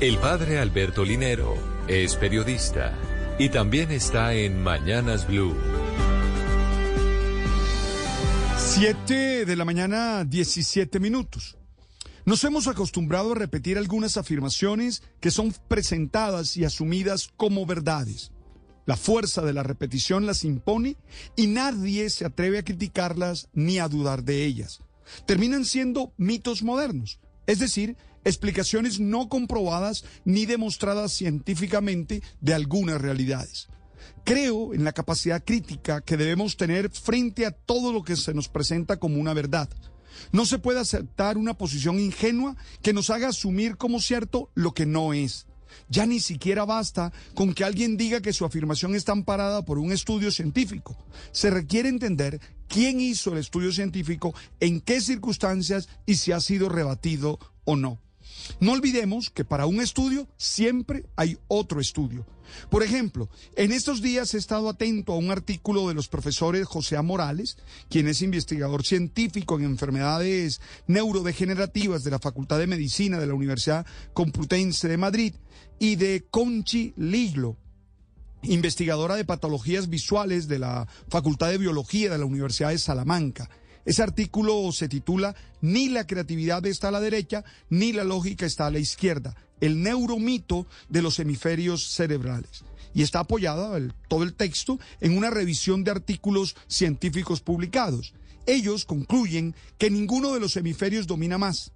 El padre Alberto Linero es periodista y también está en Mañanas Blue. 7 de la mañana, 17 minutos. Nos hemos acostumbrado a repetir algunas afirmaciones que son presentadas y asumidas como verdades. La fuerza de la repetición las impone y nadie se atreve a criticarlas ni a dudar de ellas. Terminan siendo mitos modernos, es decir, explicaciones no comprobadas ni demostradas científicamente de algunas realidades. Creo en la capacidad crítica que debemos tener frente a todo lo que se nos presenta como una verdad. No se puede aceptar una posición ingenua que nos haga asumir como cierto lo que no es. Ya ni siquiera basta con que alguien diga que su afirmación está amparada por un estudio científico. Se requiere entender quién hizo el estudio científico, en qué circunstancias y si ha sido rebatido o no. No olvidemos que para un estudio siempre hay otro estudio. Por ejemplo, en estos días he estado atento a un artículo de los profesores José A. Morales, quien es investigador científico en enfermedades neurodegenerativas de la Facultad de Medicina de la Universidad Complutense de Madrid, y de Conchi Liglo, investigadora de patologías visuales de la Facultad de Biología de la Universidad de Salamanca. Ese artículo se titula Ni la creatividad está a la derecha, ni la lógica está a la izquierda, el neuromito de los hemisferios cerebrales. Y está apoyado todo el texto en una revisión de artículos científicos publicados. Ellos concluyen que ninguno de los hemisferios domina más.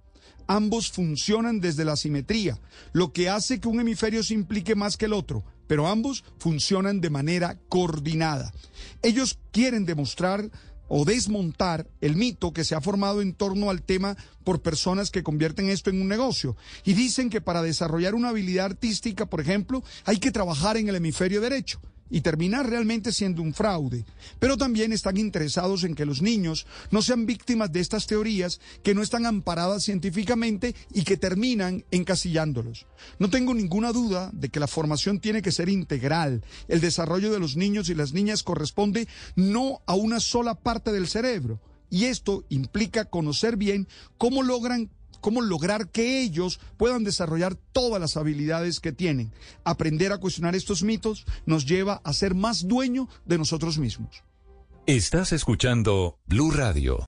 Ambos funcionan desde la simetría, lo que hace que un hemisferio se implique más que el otro, pero ambos funcionan de manera coordinada. Ellos quieren demostrar o desmontar el mito que se ha formado en torno al tema por personas que convierten esto en un negocio. Y dicen que para desarrollar una habilidad artística, por ejemplo, hay que trabajar en el hemisferio derecho y terminar realmente siendo un fraude. Pero también están interesados en que los niños no sean víctimas de estas teorías que no están amparadas científicamente y que terminan encasillándolos. No tengo ninguna duda de que la formación tiene que ser integral. El desarrollo de los niños y las niñas corresponde no a una sola parte del cerebro. Y esto implica conocer bien cómo logran cómo lograr que ellos puedan desarrollar todas las habilidades que tienen. Aprender a cuestionar estos mitos nos lleva a ser más dueño de nosotros mismos. Estás escuchando Blue Radio.